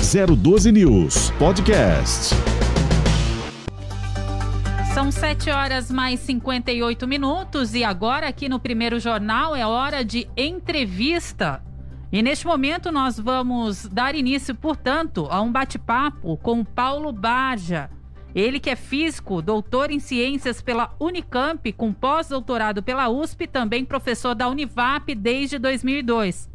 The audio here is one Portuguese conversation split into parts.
012 News Podcast. São 7 horas mais 58 minutos e agora aqui no primeiro jornal é hora de entrevista. E neste momento nós vamos dar início, portanto, a um bate-papo com Paulo Baja. Ele que é físico, doutor em ciências pela Unicamp, com pós-doutorado pela USP, também professor da Univap desde 2002.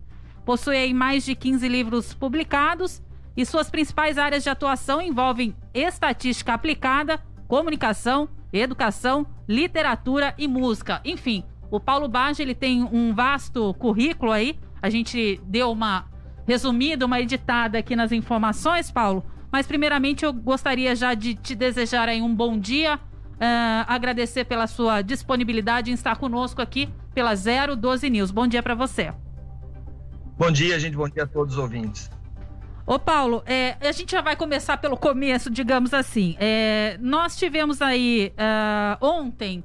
Possui mais de 15 livros publicados e suas principais áreas de atuação envolvem estatística aplicada, comunicação, educação, literatura e música. Enfim, o Paulo Baja ele tem um vasto currículo aí. A gente deu uma resumida, uma editada aqui nas informações, Paulo. Mas primeiramente eu gostaria já de te desejar aí um bom dia, uh, agradecer pela sua disponibilidade em estar conosco aqui pela 012 News. Bom dia para você. Bom dia, gente. Bom dia a todos os ouvintes. Ô Paulo, é, a gente já vai começar pelo começo, digamos assim. É, nós tivemos aí uh, ontem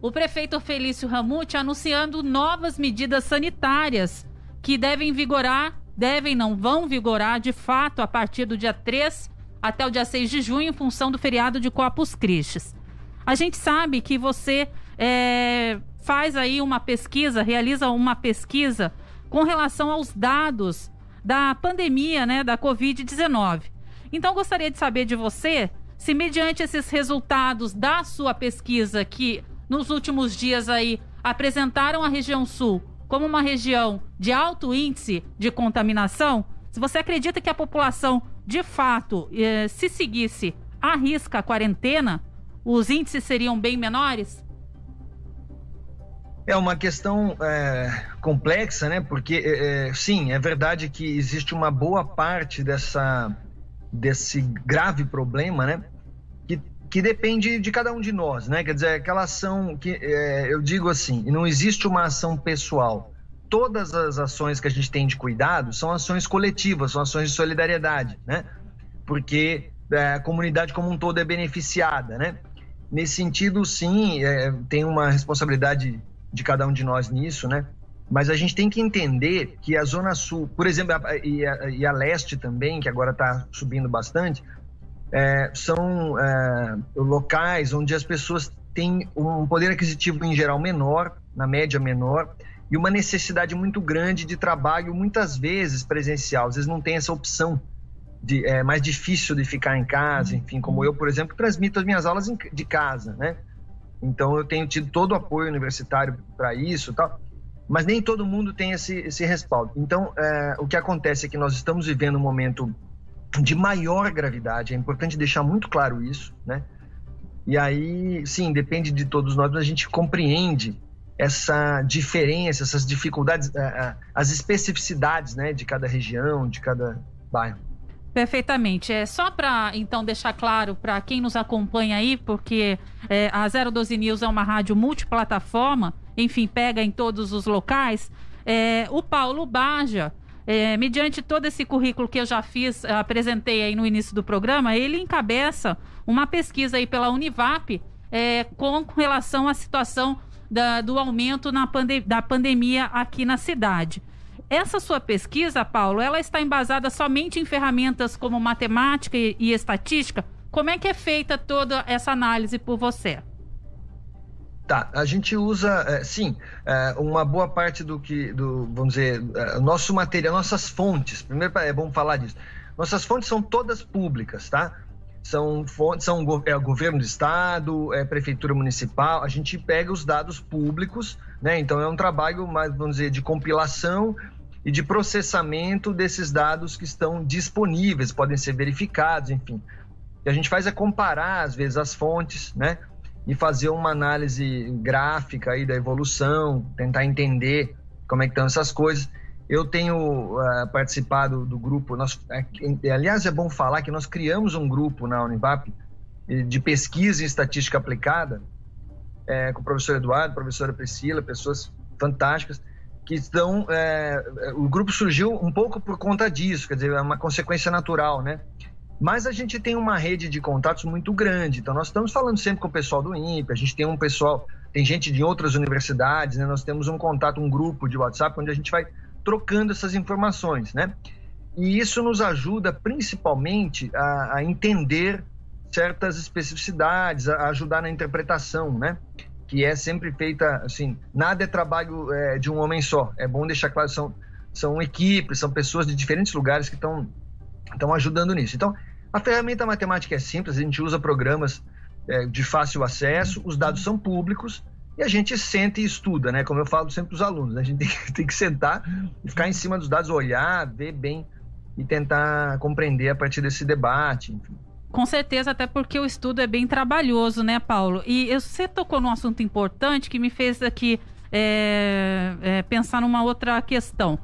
o prefeito Felício Ramute anunciando novas medidas sanitárias que devem vigorar, devem não vão vigorar de fato a partir do dia 3 até o dia 6 de junho, em função do feriado de Corpus Christi. A gente sabe que você é, faz aí uma pesquisa, realiza uma pesquisa com relação aos dados da pandemia, né, da Covid-19. Então, gostaria de saber de você se, mediante esses resultados da sua pesquisa, que nos últimos dias aí apresentaram a região sul como uma região de alto índice de contaminação, se você acredita que a população, de fato, eh, se seguisse a risca a quarentena, os índices seriam bem menores? É uma questão é, complexa, né? Porque, é, é, sim, é verdade que existe uma boa parte dessa, desse grave problema, né? Que, que depende de cada um de nós, né? Quer dizer, aquela ação que, é, eu digo assim, não existe uma ação pessoal. Todas as ações que a gente tem de cuidado são ações coletivas, são ações de solidariedade, né? Porque é, a comunidade como um todo é beneficiada, né? Nesse sentido, sim, é, tem uma responsabilidade de cada um de nós nisso, né? Mas a gente tem que entender que a Zona Sul, por exemplo, e a, e a Leste também, que agora está subindo bastante, é, são é, locais onde as pessoas têm um poder aquisitivo em geral menor, na média menor, e uma necessidade muito grande de trabalho, muitas vezes presencial. Às vezes não tem essa opção. De, é mais difícil de ficar em casa, enfim, como eu, por exemplo, transmito as minhas aulas de casa, né? Então eu tenho tido todo o apoio universitário para isso, tal. Mas nem todo mundo tem esse, esse respaldo. Então é, o que acontece é que nós estamos vivendo um momento de maior gravidade. É importante deixar muito claro isso, né? E aí, sim, depende de todos nós, mas a gente compreende essa diferença, essas dificuldades, é, é, as especificidades, né, de cada região, de cada bairro. Perfeitamente. É só para então deixar claro para quem nos acompanha aí, porque é, a 012 News é uma rádio multiplataforma, enfim, pega em todos os locais. É, o Paulo Baja, é, mediante todo esse currículo que eu já fiz, apresentei aí no início do programa, ele encabeça uma pesquisa aí pela Univap é, com relação à situação da, do aumento na pande da pandemia aqui na cidade. Essa sua pesquisa, Paulo, ela está embasada somente em ferramentas como matemática e, e estatística? Como é que é feita toda essa análise por você? Tá, a gente usa, é, sim, é, uma boa parte do que, do, vamos dizer, é, nosso material, nossas fontes, primeiro é bom falar disso, nossas fontes são todas públicas, tá? São fontes, são é, governo do estado, é prefeitura municipal, a gente pega os dados públicos, né? Então é um trabalho mais, vamos dizer, de compilação e de processamento desses dados que estão disponíveis, podem ser verificados, enfim. O que a gente faz é comparar, às vezes, as fontes, né? E fazer uma análise gráfica aí da evolução, tentar entender como é que estão essas coisas. Eu tenho uh, participado do grupo, nós, é, aliás, é bom falar que nós criamos um grupo na Univap de pesquisa em estatística aplicada, é, com o professor Eduardo, professora Priscila, pessoas fantásticas, que estão. É, o grupo surgiu um pouco por conta disso, quer dizer, é uma consequência natural, né? Mas a gente tem uma rede de contatos muito grande, então nós estamos falando sempre com o pessoal do INPE, a gente tem um pessoal, tem gente de outras universidades, né? Nós temos um contato, um grupo de WhatsApp onde a gente vai trocando essas informações, né? e isso nos ajuda principalmente a, a entender certas especificidades, a ajudar na interpretação, né? Que é sempre feita assim, nada é trabalho é, de um homem só. É bom deixar claro, são, são equipes, são pessoas de diferentes lugares que estão ajudando nisso. Então, a ferramenta matemática é simples, a gente usa programas é, de fácil acesso, os dados são públicos e a gente senta e estuda, né? Como eu falo sempre para os alunos, né? a gente tem, tem, que sentar e ficar em cima dos dados, olhar, ver bem e tentar compreender a partir desse debate, enfim. Com certeza, até porque o estudo é bem trabalhoso, né, Paulo? E você tocou num assunto importante que me fez aqui é, é, pensar numa outra questão.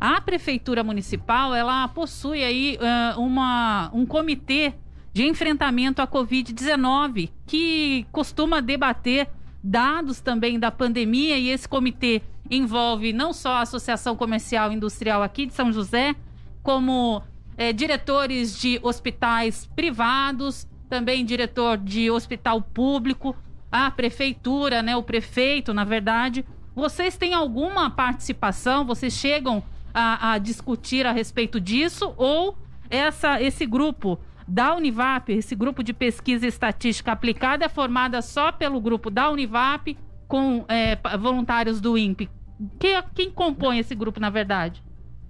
A prefeitura municipal ela possui aí uh, uma, um comitê de enfrentamento à Covid-19 que costuma debater dados também da pandemia e esse comitê envolve não só a Associação Comercial e Industrial aqui de São José, como é, diretores de hospitais privados, também diretor de hospital público, a prefeitura, né, o prefeito, na verdade. Vocês têm alguma participação? Vocês chegam a, a discutir a respeito disso? Ou essa, esse grupo da Univap, esse grupo de pesquisa estatística aplicada, é formada só pelo grupo da Univap com é, voluntários do INPE? Quem, quem compõe esse grupo, na verdade?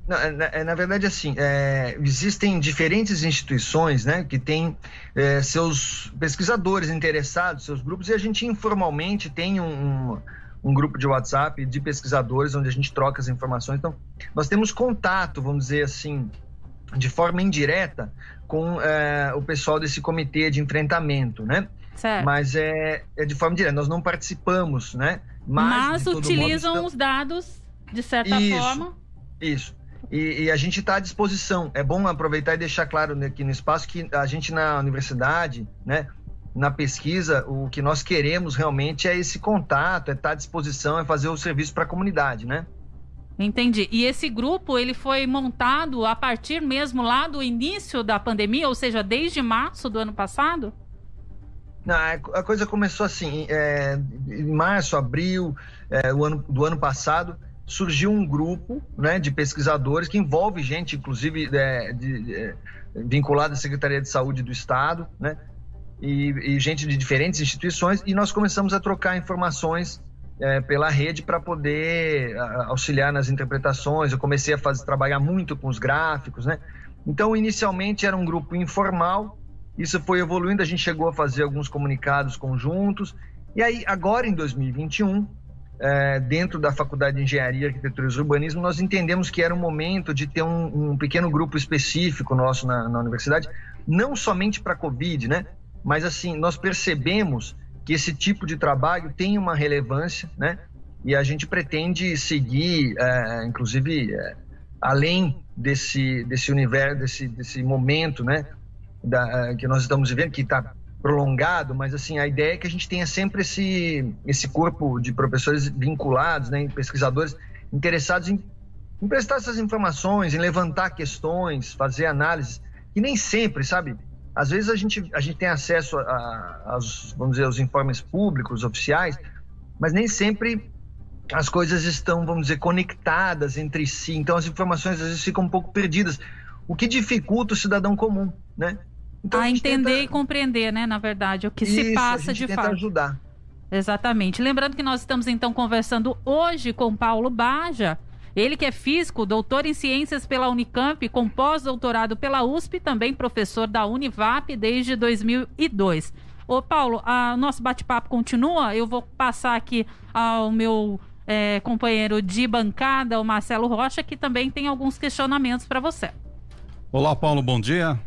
Na, na, na, verdade, assim, é, existem diferentes instituições né, que têm é, seus pesquisadores interessados, seus grupos, e a gente informalmente tem um, um, grupo de WhatsApp de pesquisadores onde a gente troca as informações. Então, nós temos contato, vamos dizer assim, de forma indireta com é, o pessoal desse comitê de enfrentamento, né? Certo. Mas é, é de forma direta, nós não participamos, né? Mas, Mas utilizam modo, os dados, de certa isso, forma. Isso. E, e a gente está à disposição. É bom aproveitar e deixar claro aqui no espaço que a gente na universidade, né, na pesquisa, o que nós queremos realmente é esse contato, é estar tá à disposição, é fazer o serviço para a comunidade, né? Entendi. E esse grupo ele foi montado a partir mesmo lá do início da pandemia, ou seja, desde março do ano passado? Não, a coisa começou assim, é, em março, abril é, ano, do ano passado, surgiu um grupo né, de pesquisadores que envolve gente, inclusive, é, é, vinculada à Secretaria de Saúde do Estado, né, e, e, gente de diferentes instituições, e nós começamos a trocar informações é, pela rede para poder auxiliar nas interpretações. Eu comecei a fazer, trabalhar muito com os gráficos, né? Então, inicialmente era um grupo informal, isso foi evoluindo, a gente chegou a fazer alguns comunicados conjuntos, e aí, agora em 2021, é, dentro da Faculdade de Engenharia, Arquitetura e Urbanismo, nós entendemos que era um momento de ter um, um pequeno grupo específico nosso na, na universidade, não somente para a Covid, né? Mas assim, nós percebemos que esse tipo de trabalho tem uma relevância, né? E a gente pretende seguir, é, inclusive, é, além desse, desse universo, desse, desse momento, né? Da, que nós estamos vivendo, que está prolongado, mas assim, a ideia é que a gente tenha sempre esse, esse corpo de professores vinculados, né, pesquisadores interessados em, em prestar essas informações, em levantar questões, fazer análises, e nem sempre, sabe? Às vezes a gente, a gente tem acesso aos, vamos dizer, aos informes públicos, oficiais, mas nem sempre as coisas estão, vamos dizer, conectadas entre si. Então as informações às vezes ficam um pouco perdidas, o que dificulta o cidadão comum, né? Então, a, a entender tenta... e compreender, né, na verdade, o que Isso, se passa de fato. ajudar. Exatamente. Lembrando que nós estamos então conversando hoje com Paulo Baja, ele que é físico, doutor em ciências pela Unicamp, com pós-doutorado pela USP, também professor da Univap desde 2002. Ô Paulo, o nosso bate-papo continua. Eu vou passar aqui ao meu é, companheiro de bancada, o Marcelo Rocha, que também tem alguns questionamentos para você. Olá, Paulo, bom dia.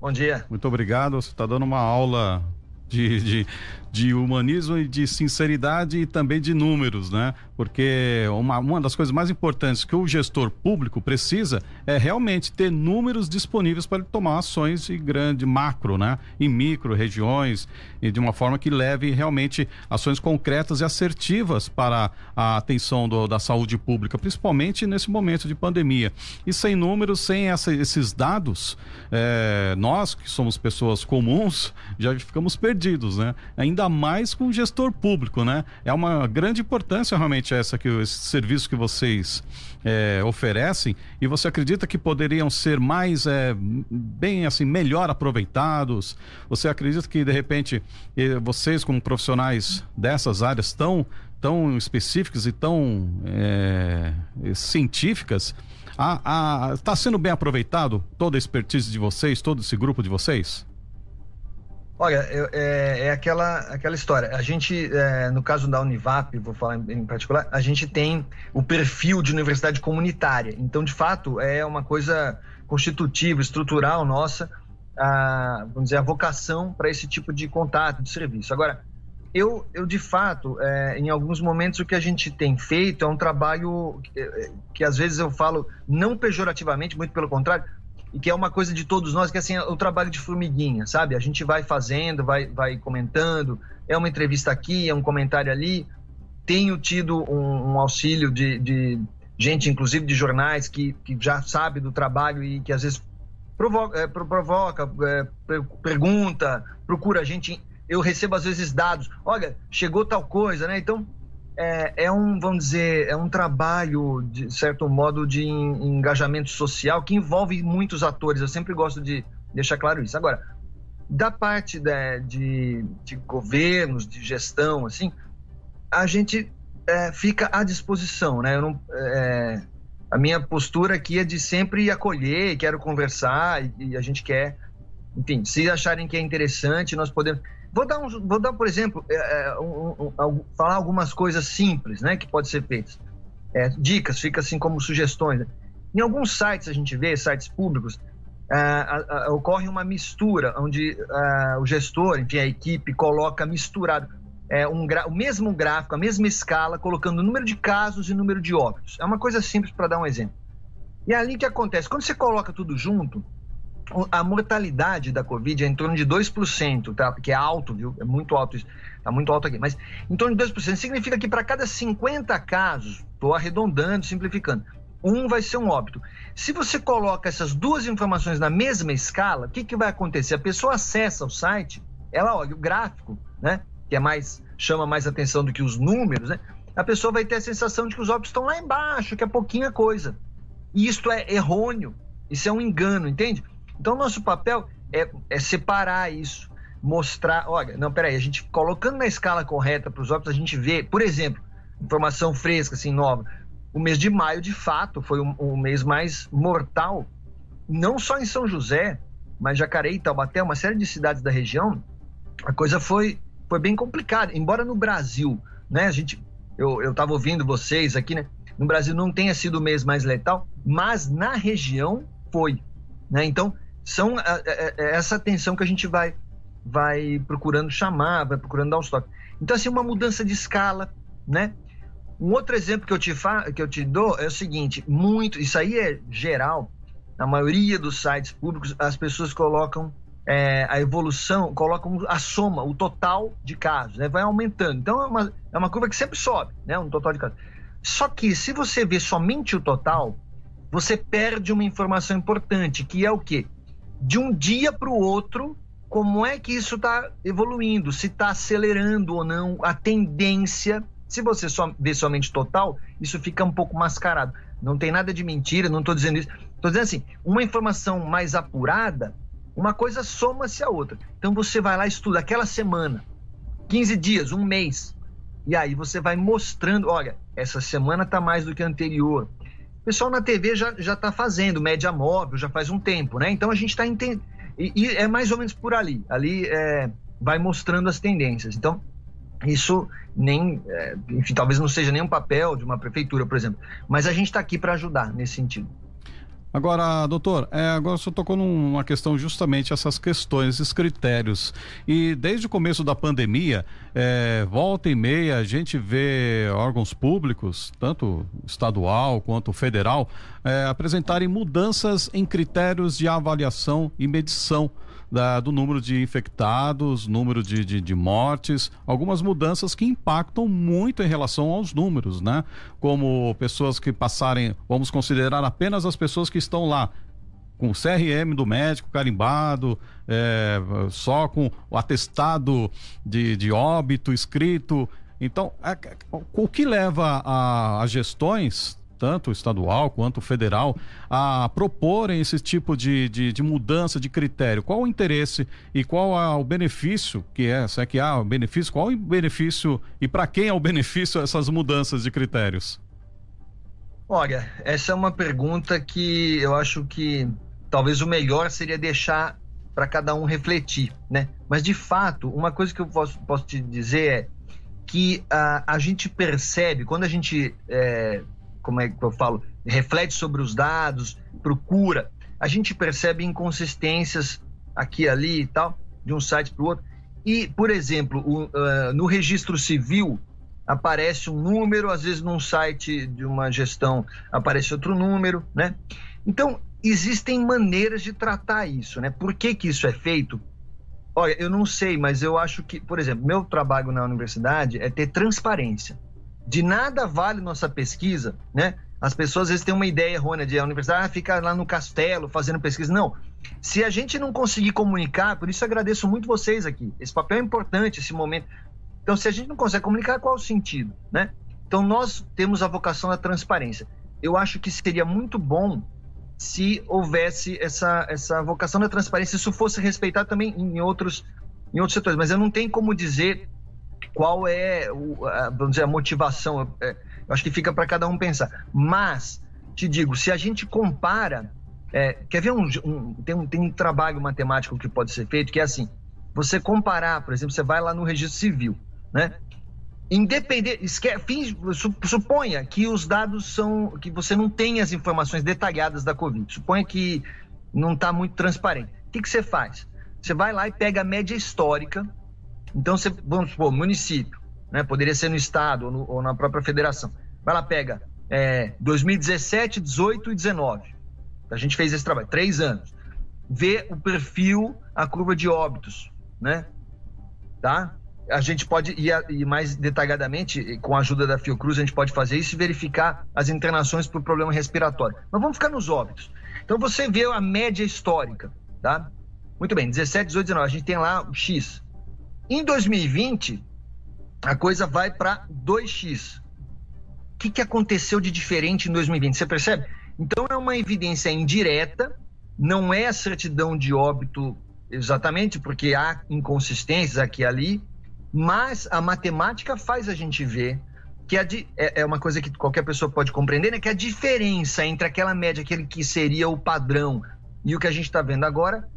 Bom dia. Muito obrigado. Você está dando uma aula de, de, de humanismo e de sinceridade e também de números, né? Porque uma, uma das coisas mais importantes que o gestor público precisa é realmente ter números disponíveis para ele tomar ações de grande macro, né? Em micro regiões e de uma forma que leve realmente ações concretas e assertivas para a atenção do, da saúde pública, principalmente nesse momento de pandemia. E sem números, sem essa, esses dados, é, nós que somos pessoas comuns já ficamos perdidos, né? Ainda ainda mais com o gestor público, né? É uma grande importância realmente essa que esse serviço que vocês é, oferecem e você acredita que poderiam ser mais é, bem assim melhor aproveitados? Você acredita que de repente vocês como profissionais dessas áreas tão tão específicas e tão é, científicas está sendo bem aproveitado toda a expertise de vocês, todo esse grupo de vocês? Olha, é, é, aquela, aquela história. A gente, é, no caso da Univap, vou falar em, em, particular, a gente tem o perfil de universidade comunitária. Então, de fato, é uma coisa constitutiva, estrutural nossa, a, vamos dizer, a vocação para esse tipo de contato, de serviço. Agora, eu, eu de fato, é, em alguns momentos, o que a gente tem feito é um trabalho que, é, que às vezes eu falo não pejorativamente, muito pelo contrário, e que é uma coisa de todos nós, que assim, é o trabalho de formiguinha, sabe? A gente vai fazendo, vai, vai comentando, é uma entrevista aqui, é um comentário ali. Tenho tido um, um auxílio de, de, gente, inclusive de jornais, que, que já sabe do trabalho e que às vezes provoca, é, provoca é, pergunta, procura a gente. Eu recebo às vezes dados, olha, chegou tal coisa, né? Então, é, é, um, vamos dizer, é um trabalho, de certo modo, de engajamento social que envolve muitos atores. Eu sempre gosto de deixar claro isso. Agora, da parte de, de, governos, de gestão, assim, a gente é, fica à disposição, né? Eu não, é, a minha postura aqui é de sempre acolher, quero conversar e, e a gente quer, enfim, se acharem que é interessante, nós podemos Vou dar, um, vou dar por exemplo, é, é, um, um, falar algumas coisas simples, né, que pode ser feitas. É, dicas, fica assim como sugestões. Né? Em alguns sites a gente vê, sites públicos, é, ocorre uma mistura, onde é, o gestor, enfim, a equipe coloca misturado é, um o mesmo gráfico, a mesma escala, colocando o número de casos e o número de óbitos. É uma coisa simples para dar um exemplo. E ali que acontece? Quando você coloca tudo junto, a mortalidade da Covid é em torno de 2%, tá? Que é alto, viu? É muito alto isso. Tá muito alto aqui. Mas em torno de 2%. Significa que para cada 50 casos, estou arredondando, simplificando, um vai ser um óbito. Se você coloca essas duas informações na mesma escala, o que, que vai acontecer? A pessoa acessa o site, ela olha o gráfico, né? Que é mais chama mais atenção do que os números, né? A pessoa vai ter a sensação de que os óbitos estão lá embaixo, que é pouquinha coisa. E isto é errôneo. Isso é um engano, entende? Então, nosso papel é, é separar isso, mostrar. Olha, não, peraí, a gente colocando na escala correta para os óbitos, a gente vê, por exemplo, informação fresca, assim, nova. O mês de maio, de fato, foi o, o mês mais mortal, não só em São José, mas Jacareí, Taubaté, uma série de cidades da região, a coisa foi, foi bem complicada. Embora no Brasil, né, a gente, eu estava ouvindo vocês aqui, né, no Brasil não tenha sido o mês mais letal, mas na região foi, né? Então, são é, é, é essa atenção que a gente vai vai procurando chamar, vai procurando dar os toques. Então, assim, uma mudança de escala, né? Um outro exemplo que eu te, fa que eu te dou é o seguinte, muito, isso aí é geral, na maioria dos sites públicos, as pessoas colocam é, a evolução, colocam a soma, o total de casos, né? vai aumentando. Então, é uma, é uma curva que sempre sobe, né? um total de casos. Só que, se você vê somente o total, você perde uma informação importante, que é o quê? De um dia para o outro, como é que isso está evoluindo, se está acelerando ou não, a tendência. Se você só vê somente total, isso fica um pouco mascarado. Não tem nada de mentira, não estou dizendo isso. Estou dizendo assim, uma informação mais apurada, uma coisa soma-se a outra. Então você vai lá e estuda aquela semana, 15 dias, um mês. E aí você vai mostrando, olha, essa semana está mais do que a anterior. O pessoal na TV já está fazendo, média móvel, já faz um tempo, né? Então a gente está entendendo. E, e, é mais ou menos por ali. Ali é, vai mostrando as tendências. Então, isso nem. É, enfim, talvez não seja nem um papel de uma prefeitura, por exemplo. Mas a gente está aqui para ajudar nesse sentido. Agora, doutor, é, agora você tocou numa questão justamente essas questões, esses critérios. E desde o começo da pandemia, é, volta e meia, a gente vê órgãos públicos, tanto estadual quanto federal, é, apresentarem mudanças em critérios de avaliação e medição da, do número de infectados, número de, de, de, mortes, algumas mudanças que impactam muito em relação aos números, né? Como pessoas que passarem, vamos considerar apenas as pessoas que estão lá com CRM do médico carimbado, é, só com o atestado de, de óbito escrito. Então, é, o que leva a, a gestões tanto estadual quanto federal, a proporem esse tipo de, de, de, mudança de critério? Qual o interesse e qual é o benefício que é? Se é que há benefício, qual o benefício e para quem é o benefício essas mudanças de critérios? Olha, essa é uma pergunta que eu acho que talvez o melhor seria deixar para cada um refletir, né? Mas de fato, uma coisa que eu posso, posso te dizer é que a, a gente percebe quando a gente é, como é que eu falo, reflete sobre os dados, procura, a gente percebe inconsistências aqui ali e tal, de um site para o outro. E, por exemplo, o, uh, no registro civil aparece um número, às vezes num site de uma gestão aparece outro número, né? Então, existem maneiras de tratar isso, né? Por que, que isso é feito? Olha, eu não sei, mas eu acho que, por exemplo, meu trabalho na universidade é ter transparência. De nada vale nossa pesquisa, né? As pessoas às vezes têm uma ideia errônea de a universidade ah, lá no castelo fazendo pesquisa. Não. Se a gente não conseguir comunicar, por isso agradeço muito vocês aqui. Esse papel é importante, esse momento. Então, se a gente não consegue comunicar, qual o sentido, né? Então, nós temos a vocação da transparência. Eu acho que seria muito bom se houvesse essa, essa vocação da transparência, se isso fosse respeitado também em outros, em outros setores. Mas eu não tenho como dizer qual é o, a, vamos dizer, a motivação. É, eu acho que fica para cada um pensar. Mas, te digo, se a gente compara. É, quer ver um, um, tem um. Tem um trabalho matemático que pode ser feito, que é assim: você comparar, por exemplo, você vai lá no registro civil, né? Independente, suponha que os dados são. que você não tem as informações detalhadas da Covid. Suponha que não está muito transparente. O que, que você faz? Você vai lá e pega a média histórica então, você, vamos supor, município, né? poderia ser no estado ou, no, ou na própria federação. Vai lá, pega é, 2017, 18 e 19. A gente fez esse trabalho, três anos. Vê o perfil, a curva de óbitos, né? Tá? A gente pode ir, mais detalhadamente, com a ajuda da Fiocruz, a gente pode fazer isso e verificar as internações por problema respiratório. Mas vamos ficar nos óbitos. Então você vê a média histórica, tá? Muito bem, 17, 18, 19, a gente tem lá o X. Em 2020, a coisa vai para 2x. O que, que aconteceu de diferente em 2020? Você percebe? Então é uma evidência indireta, não é a certidão de óbito exatamente, porque há inconsistências aqui e ali, mas a matemática faz a gente ver que a, é, é uma coisa que qualquer pessoa pode compreender, né? Que a diferença entre aquela média, aquele que seria o padrão, e o que a gente está vendo agora,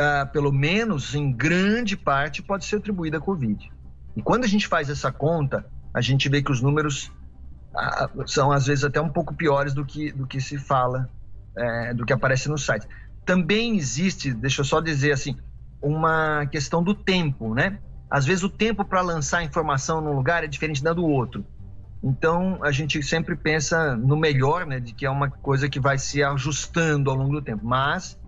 uh, pelo menos em grande parte, pode ser atribuída à Covid. E quando a gente faz essa conta, a gente vê que os números uh, são às vezes até um pouco piores do que, do que se fala, uh, do que aparece no site. Também existe, deixa eu só dizer assim, uma questão do tempo, né? Às vezes o tempo para lançar informação num lugar é diferente da do outro. Então a gente sempre pensa no melhor, né? De que é uma coisa que vai se ajustando ao longo do tempo. Mas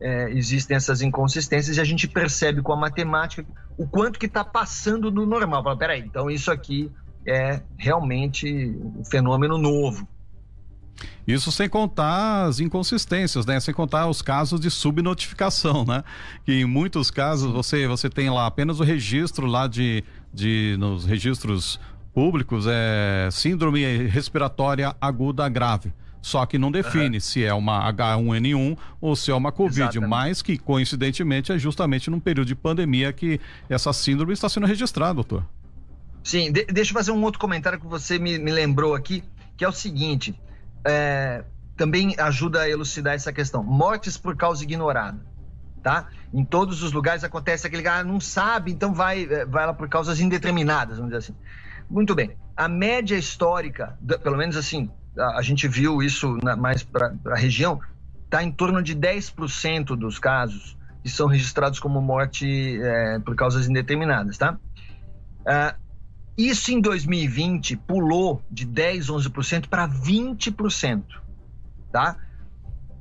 é, existem essas inconsistências e a gente percebe com a matemática o quanto que está passando do normal. Fala, peraí, então isso aqui é realmente um fenômeno novo. Isso sem contar as inconsistências, né? Sem contar os casos de subnotificação, né? Que em muitos casos você, você tem lá apenas o registro lá de, de nos registros públicos é síndrome respiratória aguda grave só que não define uhum. se é uma H1N1 ou se é uma Covid, Exatamente. mas que coincidentemente é justamente num período de pandemia que essa síndrome está sendo registrada, doutor. Sim, de deixa eu fazer um outro comentário que você me, me lembrou aqui, que é o seguinte: é, também ajuda a elucidar essa questão. Mortes por causa ignorada. Tá? Em todos os lugares acontece aquele cara ah, não sabe, então vai, é, vai lá por causas indeterminadas, vamos dizer assim. Muito bem. A média histórica, pelo menos assim, a, gente viu isso na, mais para a região, está em torno de 10% dos casos que são registrados como morte é, por causas indeterminadas, tá? Ah, isso em 2020 pulou de 10, 11% para 20%, tá?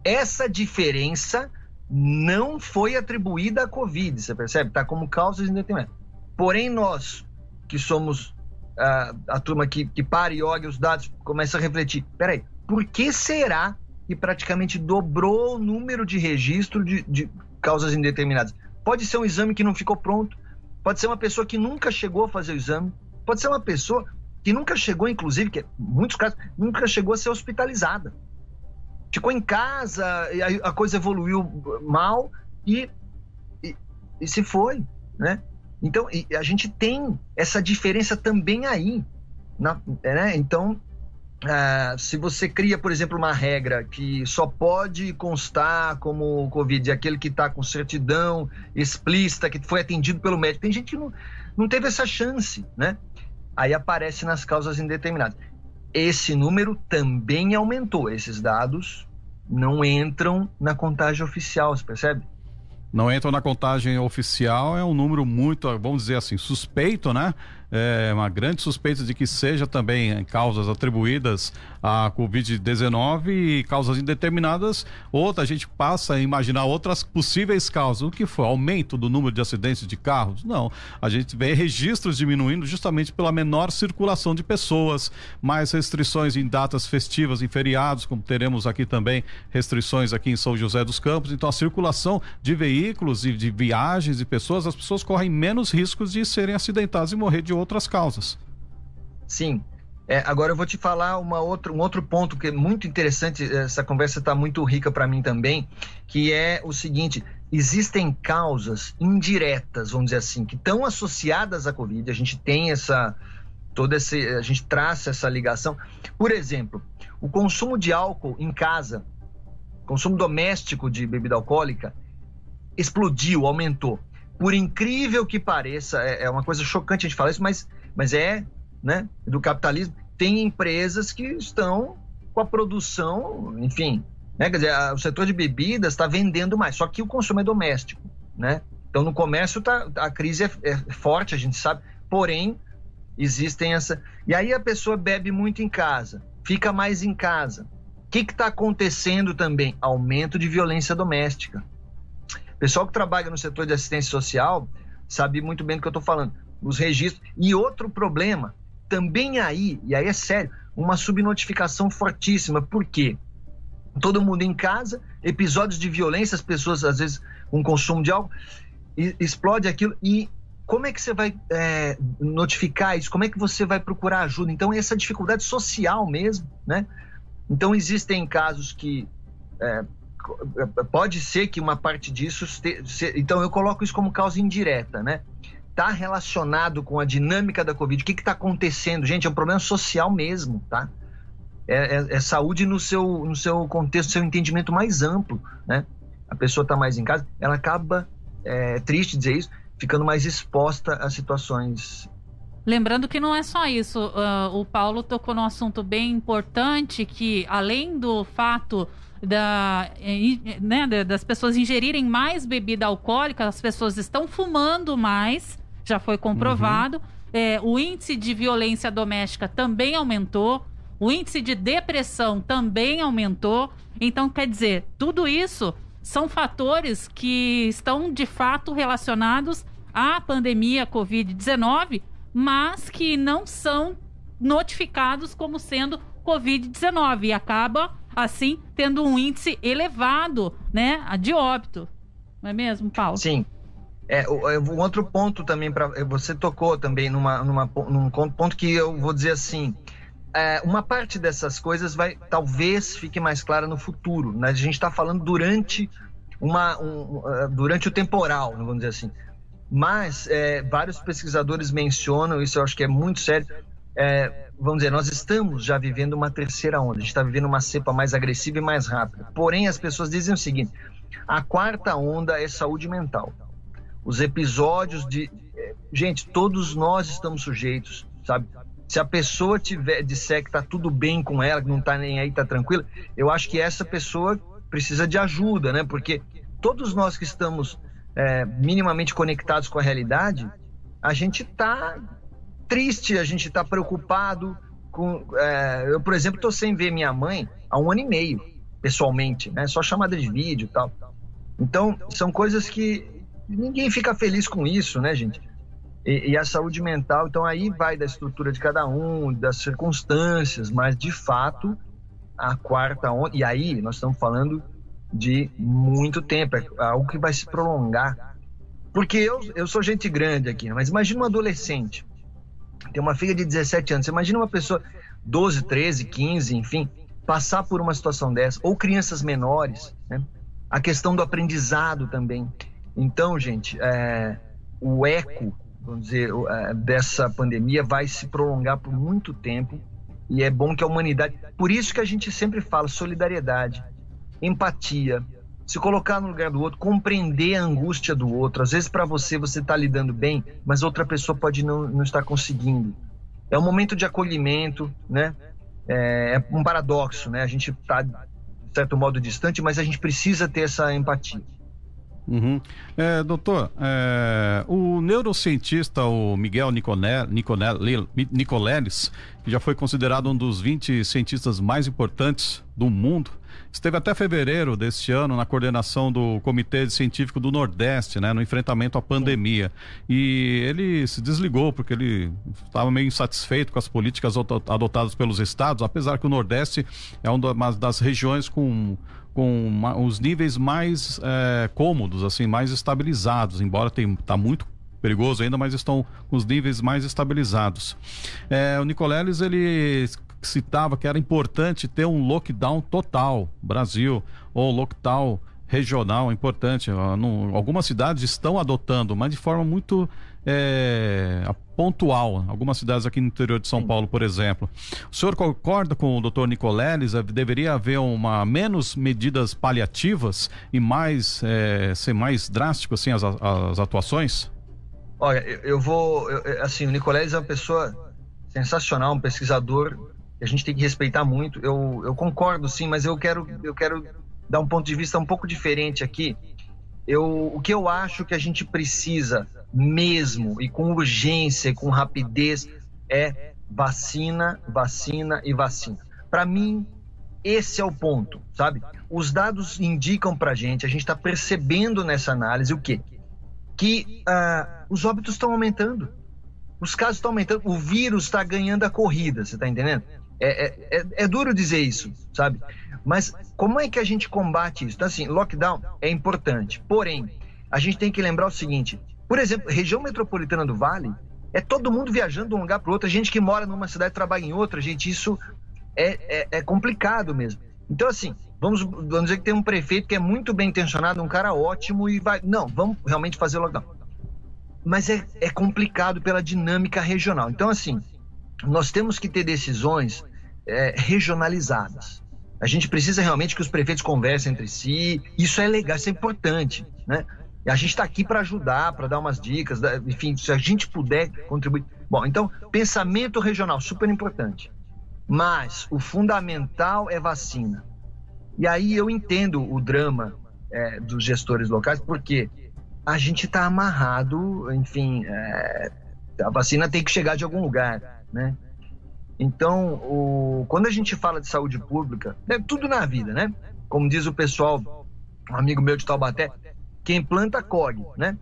Essa diferença não foi atribuída à Covid, você percebe? Tá como causas indeterminadas. Porém, nós que somos a, a turma que, que para e olha os dados começa a refletir: peraí, por que será e praticamente dobrou o número de registro de, de causas indeterminadas. Pode ser um exame que não ficou pronto, pode ser uma pessoa que nunca chegou a fazer o exame, pode ser uma pessoa que nunca chegou, inclusive, que em muitos casos, nunca chegou a ser hospitalizada. Ficou em casa, a, coisa evoluiu mal e, e, e se foi, né? Então, a gente tem essa diferença também aí. Na, né? Então, uh, se você cria, por exemplo, uma regra que só pode constar como Covid aquele que está com certidão explícita, que foi atendido pelo médico, tem gente que não, não teve essa chance, né? aí aparece nas causas indeterminadas. Esse número também aumentou. Esses dados não entram na contagem oficial, você percebe? Não entram na contagem oficial, é um número muito, vamos dizer assim, suspeito, né? é, uma grande suspeita de que seja também causas atribuídas à Covid-19 e causas indeterminadas. Outra, a gente passa a imaginar outras possíveis causas. O que foi? Aumento do número de acidentes de carros? Não. A gente vê registros diminuindo justamente pela menor circulação de pessoas, mais restrições em datas festivas, em feriados, como teremos aqui também restrições aqui em São José dos Campos. Então, a circulação de veículos e de viagens de pessoas, as pessoas correm menos riscos de serem acidentadas e morrer de outras causas. Sim. É, agora eu vou te falar uma outra, um outro ponto que é muito interessante, essa conversa está muito rica para mim também, que é o seguinte: existem causas indiretas, vamos dizer assim, que estão associadas à Covid. A gente tem essa toda esse, a gente traça essa ligação. Por exemplo, o consumo de álcool em casa, consumo doméstico de bebida alcoólica, explodiu, aumentou por incrível que pareça, é, é, uma coisa chocante a gente falar isso, mas, mas é né, do capitalismo. Tem empresas que estão com a produção, enfim, né, quer dizer, a, o setor de bebidas está vendendo mais, só que o consumo é doméstico, né? Então no comércio tá, a crise é, é forte, a gente sabe, porém existem essa. E aí a pessoa bebe muito em casa, fica mais em casa. O que está acontecendo também? Aumento de violência doméstica. Pessoal que trabalha no setor de assistência social sabe muito bem do que eu estou falando. Os registros. E outro problema, também aí, e aí é sério, uma subnotificação fortíssima. Por quê? Todo mundo em casa, episódios de violência, as pessoas, às vezes, com consumo de álcool, explode aquilo. E como é que você vai é, notificar isso? Como é que você vai procurar ajuda? Então, essa dificuldade social mesmo, né? Então, existem casos que é, pode ser que uma parte disso. então, eu coloco isso como causa indireta, né? Está relacionado com a dinâmica da Covid. O que está acontecendo? Gente, é um problema social mesmo, tá? É, é, é, saúde no seu, no seu contexto, seu entendimento mais amplo, né? A pessoa está mais em casa, ela acaba, é triste dizer isso, ficando mais exposta a situações Lembrando que não é só isso. Uh, o Paulo tocou num assunto bem importante que, além do fato da, né, das pessoas ingerirem mais bebida alcoólica, as pessoas estão fumando mais, já foi comprovado. Uhum. É, o índice de violência doméstica também aumentou, o índice de depressão também aumentou. Então, quer dizer, tudo isso são fatores que estão de fato relacionados à pandemia Covid-19, mas que não são notificados como sendo Covid-19 e acaba assim tendo um índice elevado, né, de óbito. Não é mesmo, Paulo? Sim. É, é, um outro ponto também para é, você tocou também numa, numa, num ponto que eu vou dizer assim, é, uma parte dessas coisas vai talvez fique mais clara no futuro. Né? A gente está falando durante uma um, uh, durante o temporal, vamos dizer assim. Mas é, vários pesquisadores mencionam isso, eu acho que é muito sério. É, vamos dizer, nós estamos já vivendo uma terceira onda, a gente está vivendo uma cepa mais agressiva e mais rápida. Porém, as pessoas dizem o seguinte: a quarta onda é saúde mental. Os episódios de. Gente, todos nós estamos sujeitos, sabe? Se a pessoa tiver disser que está tudo bem com ela, que não está nem aí, está tranquila, eu acho que essa pessoa precisa de ajuda, né? Porque todos nós que estamos é, minimamente conectados com a realidade, a gente está triste, a gente está preocupado. Com, é, eu, por exemplo, estou sem ver minha mãe há um ano e meio, pessoalmente, né? Só chamada de vídeo e tal. Então, são coisas que ninguém fica feliz com isso, né, gente? E, e, a saúde mental, então aí vai da estrutura de cada um, das circunstâncias, mas de fato a quarta onda. E aí nós estamos falando de muito tempo, é algo que vai se prolongar. Porque eu, eu sou gente grande aqui, mas imagina um adolescente, tem uma filha de 17 anos, você imagina uma pessoa 12, 13, 15, enfim, passar por uma situação dessa, ou crianças menores, né? A questão do aprendizado também. Então, gente, é, o eco, vamos dizer, é, dessa pandemia vai se prolongar por muito tempo e é bom que a humanidade. Por isso que a gente sempre fala solidariedade, empatia, se colocar no lugar do outro, compreender a angústia do outro. Às vezes, para você, você está lidando bem, mas outra pessoa pode não, não estar conseguindo. É um momento de acolhimento, né? É, é um paradoxo, né? A gente está, de certo modo, distante, mas a gente precisa ter essa empatia. Uhum. É, doutor, é, o neurocientista o Miguel Nicoleles, que já foi considerado um dos 20 cientistas mais importantes do mundo, esteve até fevereiro deste ano na coordenação do Comitê Científico do Nordeste, né, no enfrentamento à pandemia. E ele se desligou porque ele estava meio insatisfeito com as políticas adotadas pelos estados, apesar que o Nordeste é uma das regiões com com uma, os níveis mais é, cômodos, assim, mais estabilizados, embora está muito perigoso ainda, mas estão com os níveis mais estabilizados. É, o Nicoleles, ele citava que era importante ter um lockdown total, Brasil, ou lockdown regional, importante. algumas cidades estão adotando, mas de forma muito é, pontual. Algumas cidades aqui no interior de São Sim. Paulo, por exemplo. O senhor concorda com o doutor Nicoleles? Deveria haver uma menos medidas paliativas e mais é, ser mais drástico assim as, as atuações? Olha, eu, eu vou, eu, assim, o Nicoleles é uma pessoa sensacional, um pesquisador que a gente tem que respeitar muito. Eu, eu concordo, sim, mas eu quero, eu quero dar um ponto de vista um pouco diferente aqui eu, o que eu acho que a gente precisa mesmo e com urgência e com rapidez é vacina, vacina e vacina. Para mim, esse é o ponto, sabe? Os dados indicam para gente, a gente está percebendo nessa análise o quê? Que uh, os óbitos estão aumentando, os casos estão aumentando, o vírus está ganhando a corrida, você está entendendo? É, é, é, é, duro dizer isso, sabe? Mas como é que a gente combate isso? Então, assim, lockdown é importante. Porém, a gente tem que lembrar o seguinte: por exemplo, região metropolitana do Vale é todo mundo viajando de um lugar para outro. A gente que mora numa cidade trabalha em outra, gente, isso é, é, é complicado mesmo. Então, assim, vamos, vamos dizer que tem um prefeito que é muito bem intencionado, um cara ótimo e vai. Não, vamos realmente fazer lockdown. Mas é, é complicado pela dinâmica regional. Então, assim, nós temos que ter decisões é, regionalizadas. A gente precisa realmente que os prefeitos conversem entre si. Isso é legal, isso é importante, né? A gente está aqui para ajudar, para dar umas dicas, enfim, se a gente puder contribuir. Bom, então, pensamento regional, super importante. Mas o fundamental é vacina. E aí eu entendo o drama é, dos gestores locais, porque a gente está amarrado, enfim, é, a vacina tem que chegar de algum lugar, né? Então, o, quando a gente fala de saúde pública, é tudo na vida, né? Como diz o pessoal, um amigo meu de Taubaté, quem planta, colhe, né?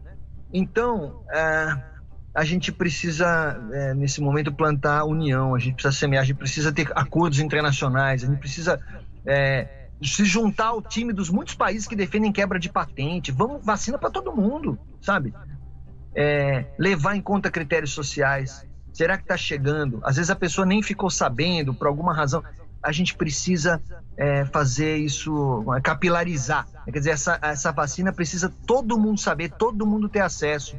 Então, é, a gente precisa, é, nesse momento, plantar união, a gente precisa semear, a gente precisa ter acordos internacionais, a gente precisa é, se juntar ao time dos muitos países que defendem quebra de patente. Vamos, vacina para todo mundo, sabe? É, levar em conta critérios sociais, Será que está chegando? Às vezes a pessoa nem ficou sabendo por alguma razão. A gente precisa é, fazer isso, é, capilarizar. Quer dizer, essa, essa vacina precisa todo mundo saber, todo mundo ter acesso.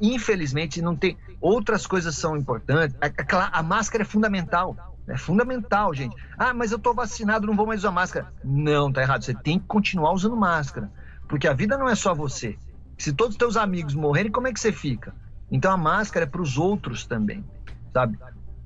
Infelizmente, não tem. Outras coisas são importantes. A, a máscara é fundamental. É fundamental, gente. Ah, mas eu estou vacinado, não vou mais usar máscara. Não, tá errado. Você tem que continuar usando máscara. Porque a vida não é só você. Se todos os teus amigos morrerem, como é que você fica? Então a máscara é para os outros também, sabe?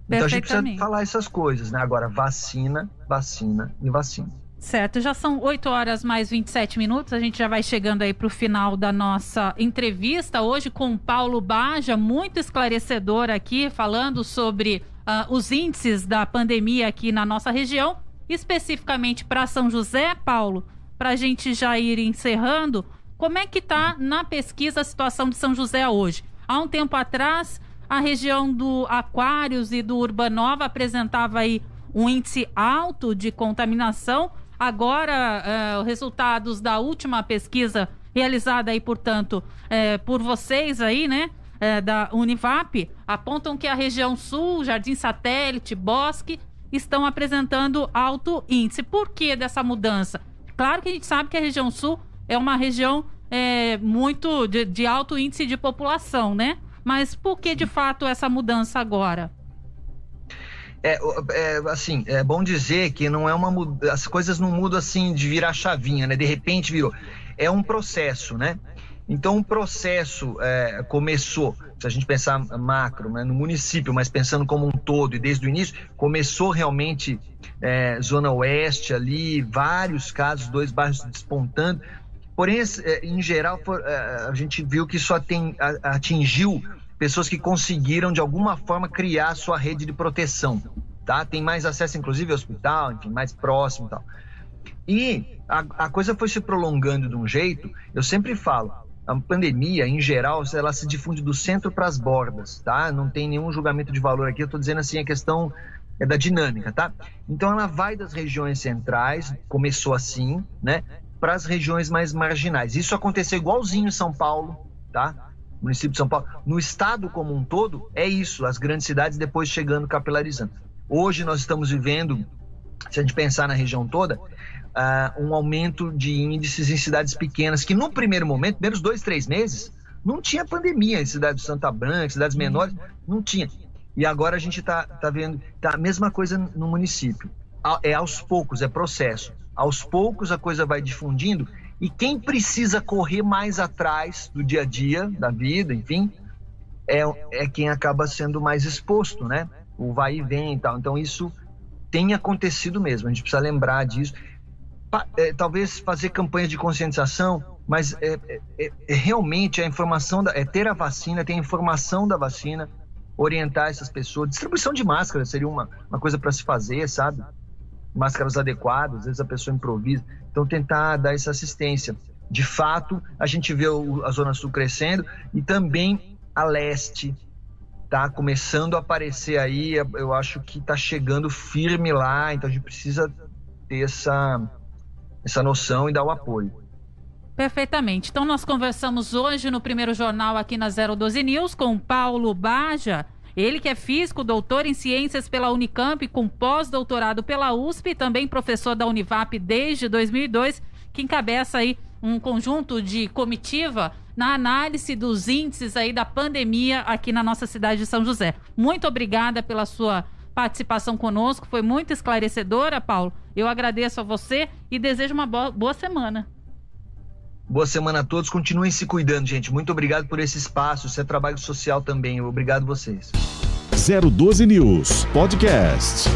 Então a gente precisa falar essas coisas, né? Agora, vacina, vacina e vacina. Certo, já são 8 horas mais 27 minutos. A gente já vai chegando aí para o final da nossa entrevista hoje com Paulo Baja, muito esclarecedor aqui, falando sobre uh, os índices da pandemia aqui na nossa região, especificamente para São José, Paulo, para a gente já ir encerrando. Como é que está na pesquisa a situação de São José hoje? Há um tempo atrás, a região do Aquários e do Urbanova apresentava aí um índice alto de contaminação. Agora, uh, resultados da última pesquisa realizada aí, portanto, é, por vocês aí, né? É, da Univap, apontam que a região sul, Jardim Satélite, Bosque, estão apresentando alto índice. Por que dessa mudança? Claro que a gente sabe que a região sul é uma região é, muito de, de alto índice de população, né? Mas por que de fato essa mudança agora? É, é, assim, é bom dizer que não é uma as coisas não mudam assim de virar chavinha, né? De repente virou. É um processo, né? Então o processo é, começou, se a gente pensar macro, né, no município, mas pensando como um todo e desde o início, começou realmente é, zona oeste ali, vários casos, dois bairros despontando. Porém, é, em geral, for, é, a gente viu que só tem, atingiu pessoas que conseguiram de alguma forma criar sua rede de proteção, tá? Tem mais acesso inclusive ao hospital, enfim, mais próximo e tal. E a, a coisa foi se prolongando de um jeito, eu sempre falo, a pandemia, em geral, ela se difunde do centro para as bordas, tá? Não tem nenhum julgamento de valor aqui, eu estou dizendo assim, a questão é da dinâmica, tá? Então ela vai das regiões centrais, começou assim, né? Para as regiões mais marginais. Isso aconteceu igualzinho em São Paulo, tá? município de São Paulo, no estado como um todo, é isso, as grandes cidades depois chegando capilarizando. Hoje nós estamos vivendo, se a gente pensar na região toda, uh, um aumento de índices em cidades pequenas, que no primeiro momento, primeiros dois, três meses, não tinha pandemia em cidades de Santa Branca, cidades menores, não tinha. E agora a gente está tá vendo, tá a mesma coisa no município. É aos poucos, é processo. Aos poucos a coisa vai difundindo e quem precisa correr mais atrás do dia a dia, da vida, enfim, é, é quem acaba sendo mais exposto, né? O vai e vem e tal. Então, isso tem acontecido mesmo. A gente precisa lembrar disso. É, talvez fazer campanhas de conscientização, mas é, é, é, realmente a informação, da, é ter a vacina, ter a informação da vacina, orientar essas pessoas. Distribuição de máscaras seria uma, uma coisa para se fazer, sabe? Máscaras adequadas, às vezes a pessoa improvisa. Então, tentar dar essa assistência. De fato, a gente vê a Zona Sul crescendo e também a leste tá começando a aparecer aí. Eu acho que está chegando firme lá, então a gente precisa ter essa, essa noção e dar o apoio. Perfeitamente. Então, nós conversamos hoje no primeiro jornal aqui na 012 News com Paulo Baja. Ele que é físico, doutor em ciências pela Unicamp, com pós-doutorado pela USP, também professor da Univap desde 2002, que encabeça aí um conjunto de comitiva na análise dos índices aí da pandemia aqui na nossa cidade de São José. Muito obrigada pela sua participação conosco, foi muito esclarecedora, Paulo. Eu agradeço a você e desejo uma boa, boa semana. Boa semana a todos. Continuem se cuidando, gente. Muito obrigado por esse espaço. Isso é trabalho social também. Obrigado vocês. 012 News Podcast.